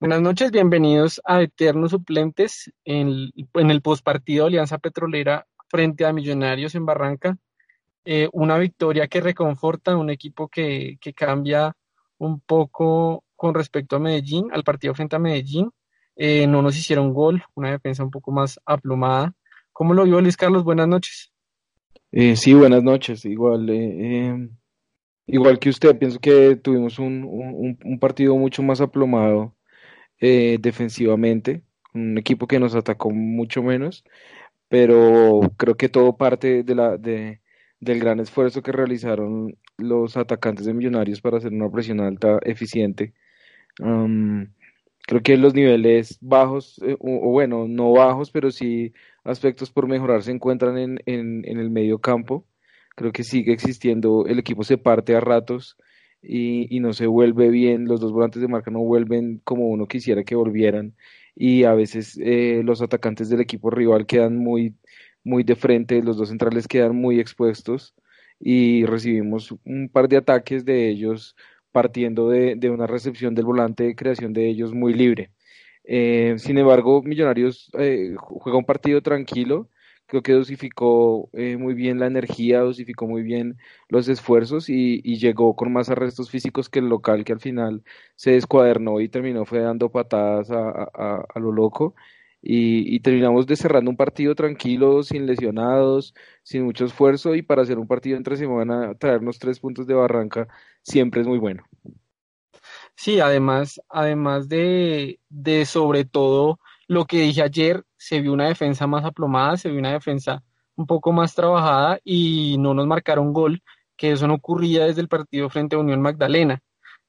Buenas noches, bienvenidos a Eternos Suplentes en, el postpartido Alianza Petrolera frente a Millonarios en Barranca. Eh, una victoria que reconforta, un equipo que, que, cambia un poco con respecto a Medellín, al partido frente a Medellín. Eh, no nos hicieron gol, una defensa un poco más aplomada. ¿Cómo lo vio Luis Carlos? Buenas noches. Eh, sí, buenas noches. Igual, igual que usted, pienso que tuvimos un, un partido mucho más aplomado defensivamente, un equipo que nos atacó mucho menos, pero creo que todo parte de la, de, del gran esfuerzo que realizaron los atacantes de Millonarios para hacer una presión alta eficiente. creo que los niveles bajos, eh, o, bueno, no bajos, pero sí aspectos por mejorar se encuentran en, en, en, el medio campo. Creo que sigue existiendo, el equipo se parte a ratos y, no se vuelve bien, los dos volantes de marca no vuelven como uno quisiera que volvieran y a veces eh, los atacantes del equipo rival quedan muy muy de frente, los dos centrales quedan muy expuestos y recibimos un par de ataques de ellos partiendo de, una recepción del volante de creación de ellos muy libre. Eh, sin embargo, Millonarios eh, juega un partido tranquilo, creo que dosificó eh, muy bien la energía, dosificó muy bien los esfuerzos y, llegó con más arrestos físicos que el local que al final se descuadernó y terminó fue dando patadas a lo loco y, terminamos de cerrando un partido tranquilo, sin lesionados, sin mucho esfuerzo y para hacer un partido entre semana, traernos tres puntos de Barranca siempre es muy bueno. Sí, además, además de, de sobre todo lo que dije ayer, se vio una defensa más aplomada, se vio una defensa un poco más trabajada y no nos marcaron gol, que eso no ocurría desde el partido frente a Unión Magdalena.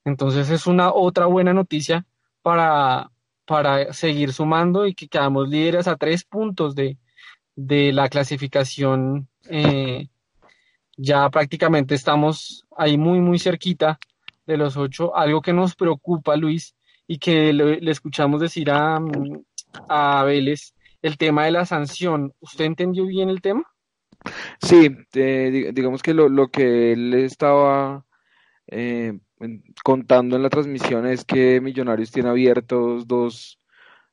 Entonces es una otra buena noticia para, para seguir sumando y que quedamos líderes a tres puntos de, la clasificación. Eh, ya prácticamente estamos ahí muy, muy cerquita de los ocho. Algo que nos preocupa, Luis, y que le, escuchamos decir a, a Vélez, el tema de la sanción. ¿Usted entendió bien el tema? Sí, digamos que lo, lo, que él estaba eh, contando en la transmisión es que Millonarios tiene abiertos dos,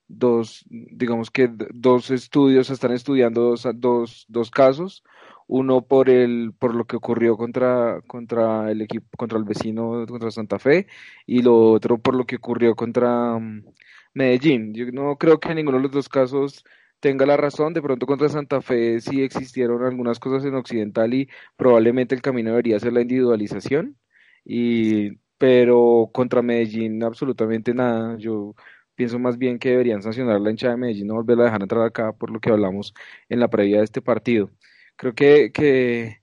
dos digamos que dos estudios, están estudiando dos, dos, dos casos, uno por el por lo que ocurrió contra contra el equipo contra el vecino contra Santa Fe y lo otro por lo que ocurrió contra Medellín. Yo no creo que ninguno de los dos casos tenga la razón, de pronto contra Santa Fe sí existieron algunas cosas en Occidental y probablemente el camino debería ser la individualización y pero contra Medellín absolutamente nada. Yo pienso más bien que deberían sancionar la hinchada de Medellín, no volverla a dejar entrar acá por lo que hablamos en la previa de este partido. Creo que, que,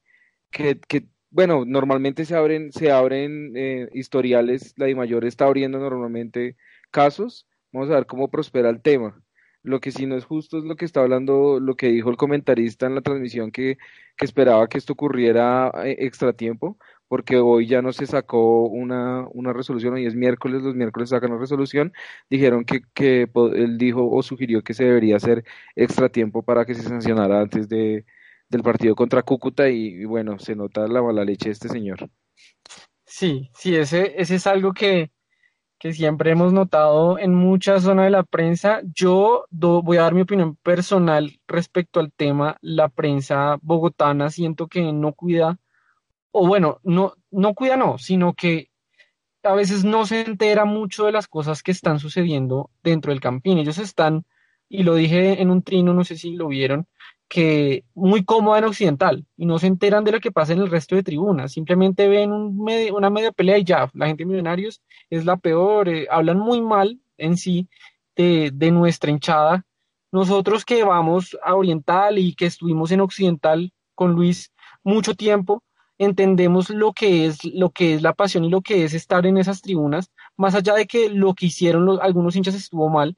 que, bueno, normalmente se abren, se abren eh, historiales, la mayor está abriendo normalmente casos, vamos a ver cómo prospera el tema. Lo que sí no es justo es lo que está hablando, lo que dijo el comentarista en la transmisión que, que esperaba que esto ocurriera eh, extra tiempo, porque hoy ya no se sacó una, una resolución, hoy es miércoles, los miércoles sacan la resolución, dijeron que, que él dijo o sugirió que se debería hacer extra tiempo para que se sancionara antes de, del partido contra Cúcuta y, bueno, se nota la mala leche de este señor. Sí, sí, ese, ese es algo que, que siempre hemos notado en muchas zonas de la prensa. Yo voy a dar mi opinión personal respecto al tema. La prensa bogotana siento que no cuida o bueno, no, no cuida, no, sino que a veces no se entera mucho de las cosas que están sucediendo dentro del campín. Ellos están, y lo dije en un trino, no sé si lo vieron, que muy cómoda en Occidental y no se enteran de lo que pasa en el resto de tribunas. Simplemente ven un una media pelea y ya, la gente de Millonarios es la peor, eh, hablan muy mal en sí de, de nuestra hinchada. Nosotros que vamos a Oriental y que estuvimos en Occidental con Luis mucho tiempo, entendemos lo que es lo que es la pasión y lo que es estar en esas tribunas, más allá de que lo que hicieron algunos hinchas estuvo mal,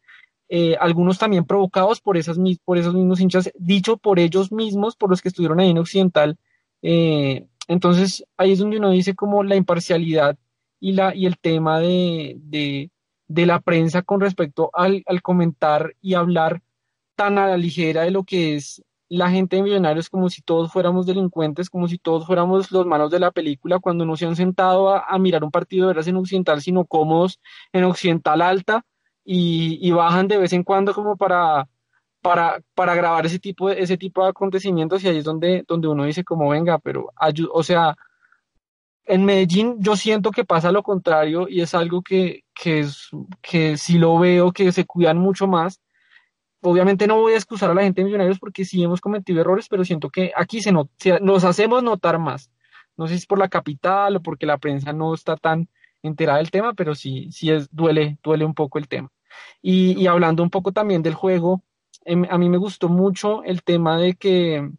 eh, algunos también provocados por, esas, por esos mismos hinchas, dicho por ellos mismos, por los que estuvieron ahí en Occidental. Eh, entonces ahí es donde uno dice como la imparcialidad y, la, y el tema de, de, de la prensa con respecto al, al comentar y hablar tan a la ligera de lo que es la gente de Millonarios como si todos fuéramos delincuentes, como si todos fuéramos los malos de la película, cuando no se han sentado a, mirar un partido de veras en Occidental, sino cómodos en Occidental Alta, y, bajan de vez en cuando como para, para, para grabar ese tipo, de, ese tipo de acontecimientos y ahí es donde, donde uno dice como venga, pero o sea, en Medellín yo siento que pasa lo contrario y es algo que, que, es, que sí lo veo, que se cuidan mucho más. Obviamente no voy a excusar a la gente de Millonarios porque sí hemos cometido errores, pero siento que aquí se, nos hacemos notar más. No sé si es por la capital o porque la prensa no está tan enterada del tema, pero sí, sí es, duele, duele un poco el tema. Y, hablando un poco también del juego, em, a mí me gustó mucho el tema de que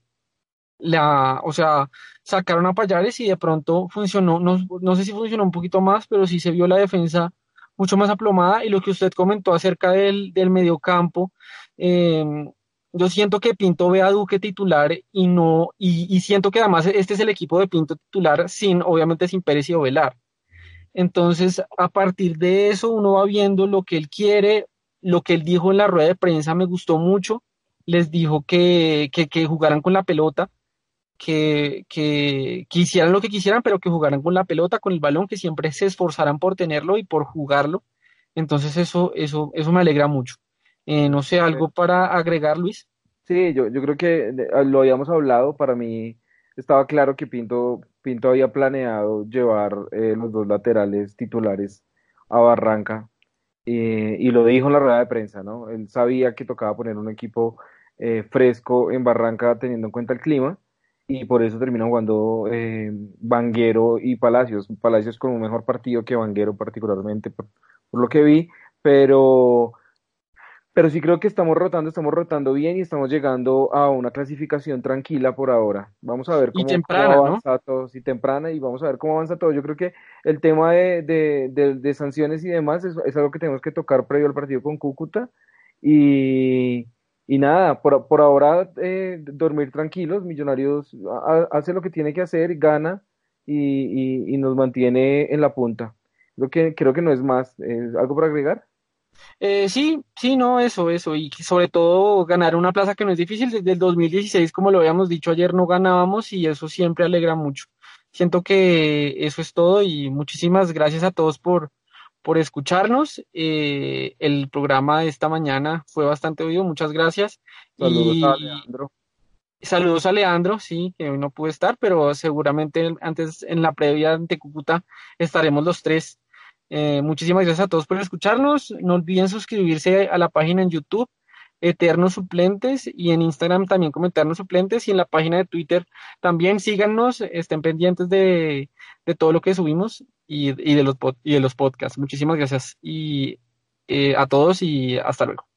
la, o sea, sacaron a Payares y de pronto funcionó, no, no sé si funcionó un poquito más, pero sí se vio la defensa mucho más aplomada y lo que usted comentó acerca del, del mediocampo, em, yo siento que Pinto ve a Duque titular y no, y, y, siento que además este es el equipo de Pinto titular sin, obviamente sin Pérez y Ovelar. Entonces, a partir de eso, uno va viendo lo que él quiere, lo que él dijo en la rueda de prensa me gustó mucho. Les dijo que, que, que jugaran con la pelota, que, que, hicieran lo que quisieran, pero que jugaran con la pelota, con el balón, que siempre se esforzaran por tenerlo y por jugarlo. Entonces, eso, eso, eso me alegra mucho. Eh, no sé, algo para agregar, Luis. Sí, yo, yo creo que lo habíamos hablado. Para mí estaba claro que Pinto Pinto había planeado llevar eh, los dos laterales titulares a Barranca y lo dijo en la rueda de prensa, ¿no? Él sabía que tocaba poner un equipo eh, fresco en Barranca teniendo en cuenta el clima y por eso terminó jugando eh, Vanguero y Palacios. Palacios con un mejor partido que Vanguero particularmente por lo que vi, pero pero sí creo que estamos rotando, estamos rotando bien y estamos llegando a una clasificación tranquila por ahora. Vamos a ver cómo, avanza todo, y temprana, y vamos a ver cómo avanza todo. Yo creo que el tema de, de, de, sanciones y demás es, algo que tenemos que tocar previo al partido con Cúcuta. Y, y nada, por, por ahora eh, dormir tranquilos. Millonarios hace lo que tiene que hacer, gana y, y, y nos mantiene en la punta. Creo que, creo que no es más. ¿Algo para agregar? Eh, sí, sí, no, eso, eso, y sobre todo ganar una plaza que no es difícil, desde el 2016, como lo habíamos dicho ayer, no ganábamos y eso siempre alegra mucho. Siento que eso es todo y muchísimas gracias a todos por, por escucharnos. Eh, el programa de esta mañana fue bastante oído, muchas gracias. Saludos a Leandro. Saludos a Leandro, sí, que hoy no pude estar, pero seguramente antes en la previa de Cúcuta estaremos los tres eh, muchísimas gracias a todos por escucharnos. No olviden suscribirse a la página en YouTube, Eternos Suplentes, y en Instagram también como Eternos Suplentes, y en la página de Twitter también síganos, estén pendientes de, todo lo que subimos y, de los, y de los podcasts. Muchísimas gracias y, eh, a todos y hasta luego.